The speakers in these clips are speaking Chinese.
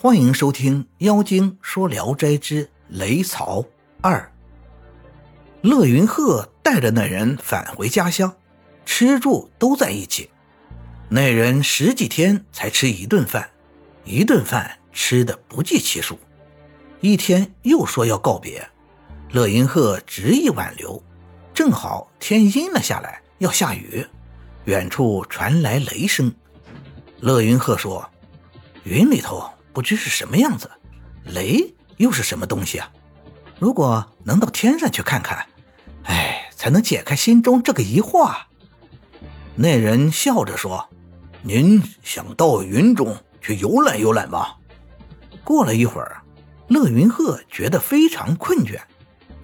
欢迎收听《妖精说聊斋之雷曹二》。乐云鹤带着那人返回家乡，吃住都在一起。那人十几天才吃一顿饭，一顿饭吃的不计其数。一天又说要告别，乐云鹤执意挽留。正好天阴了下来，要下雨，远处传来雷声。乐云鹤说：“云里头。”不知是什么样子，雷又是什么东西啊？如果能到天上去看看，哎，才能解开心中这个疑惑。啊那人笑着说：“您想到云中去游览游览吗？”过了一会儿，乐云鹤觉得非常困倦，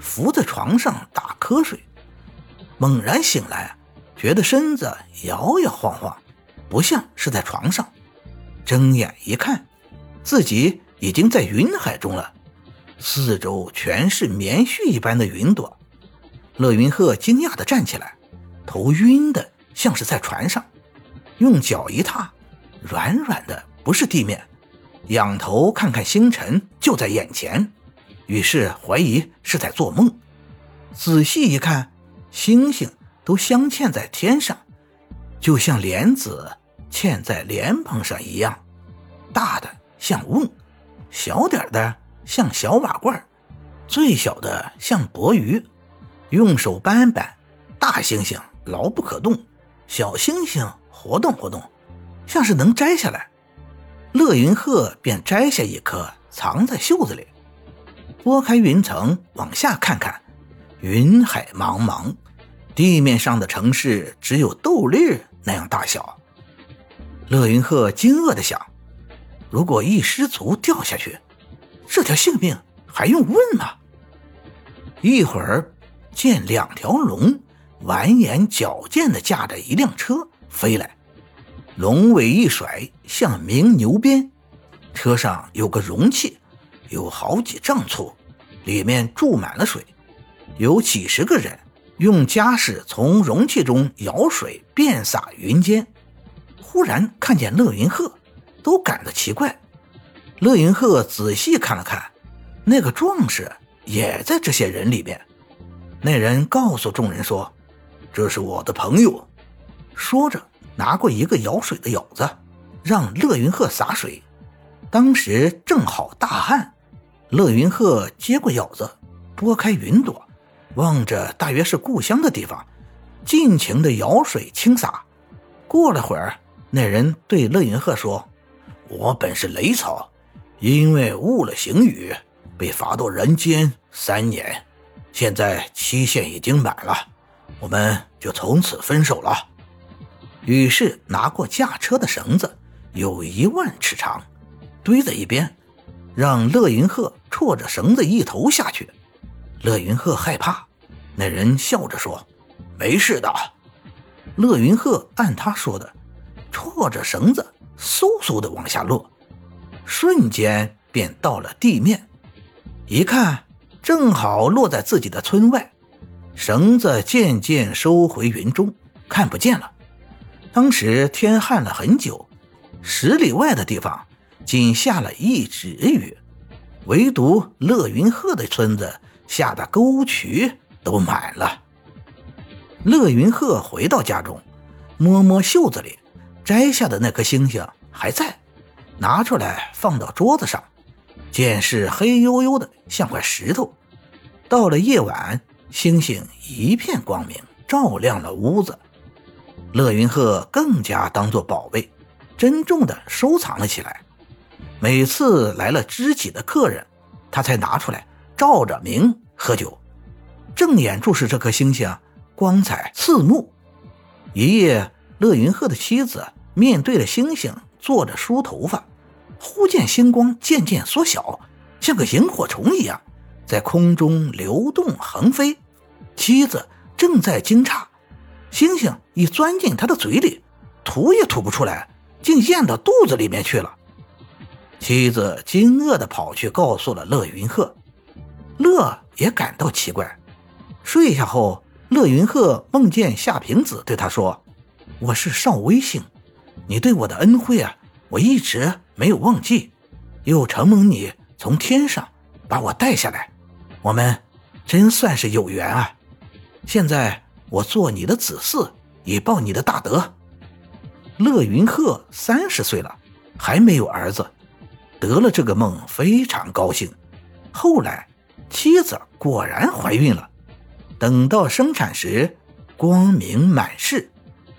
伏在床上打瞌睡。猛然醒来，觉得身子摇摇晃晃，不像是在床上。睁眼一看。自己已经在云海中了，四周全是棉絮一般的云朵。乐云鹤惊讶地站起来，头晕的像是在船上，用脚一踏，软软的不是地面。仰头看看星辰就在眼前，于是怀疑是在做梦。仔细一看，星星都镶嵌在天上，就像莲子嵌在莲蓬上一样，大的。像瓮，小点的像小瓦罐，最小的像薄鱼。用手扳扳，大星星牢不可动，小星星活动活动，像是能摘下来。乐云鹤便摘下一颗，藏在袖子里，拨开云层往下看看，云海茫茫，地面上的城市只有豆粒那样大小。乐云鹤惊愕地想。如果一失足掉下去，这条性命还用问吗？一会儿见两条龙蜿蜒矫健地驾着一辆车飞来，龙尾一甩，像鸣牛鞭。车上有个容器，有好几丈粗，里面注满了水，有几十个人用家事从容器中舀水遍洒云间。忽然看见乐云鹤。都感到奇怪，乐云鹤仔细看了看，那个壮士也在这些人里面。那人告诉众人说：“这是我的朋友。”说着，拿过一个舀水的舀子，让乐云鹤洒水。当时正好大旱，乐云鹤接过舀子，拨开云朵，望着大约是故乡的地方，尽情的舀水倾洒。过了会儿，那人对乐云鹤说。我本是雷草，因为误了行雨，被罚到人间三年。现在期限已经满了，我们就从此分手了。于是拿过驾车的绳子，有一万尺长，堆在一边，让乐云鹤戳着绳子一头下去。乐云鹤害怕，那人笑着说：“没事的。”乐云鹤按他说的，戳着绳子。嗖嗖的往下落，瞬间便到了地面。一看，正好落在自己的村外。绳子渐渐收回云中，看不见了。当时天旱了很久，十里外的地方仅下了一指雨，唯独乐云鹤的村子下的沟渠都满了。乐云鹤回到家中，摸摸袖子里。摘下的那颗星星还在，拿出来放到桌子上，见是黑黝黝的，像块石头。到了夜晚，星星一片光明，照亮了屋子。乐云鹤更加当作宝贝，珍重的收藏了起来。每次来了知己的客人，他才拿出来照着明喝酒，正眼注视这颗星星，光彩刺目。一夜。乐云鹤的妻子面对着星星坐着梳头发，忽见星光渐渐缩小，像个萤火虫一样在空中流动横飞。妻子正在惊诧，星星已钻进他的嘴里，吐也吐不出来，竟咽到肚子里面去了。妻子惊愕地跑去告诉了乐云鹤，乐也感到奇怪。睡下后，乐云鹤梦见夏平子对他说。我是少微星，你对我的恩惠啊，我一直没有忘记。又承蒙你从天上把我带下来，我们真算是有缘啊！现在我做你的子嗣，以报你的大德。乐云鹤三十岁了，还没有儿子，得了这个梦非常高兴。后来妻子果然怀孕了，等到生产时，光明满室，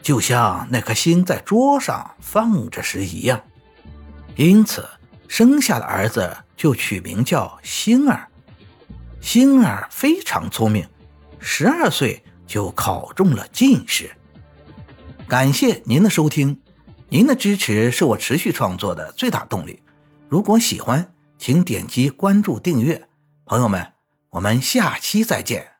就像那颗星在桌上放着时一样。因此，生下的儿子就取名叫星儿。星儿非常聪明，十二岁就考中了进士。感谢您的收听，您的支持是我持续创作的最大动力。如果喜欢，请点击关注订阅。朋友们，我们下期再见。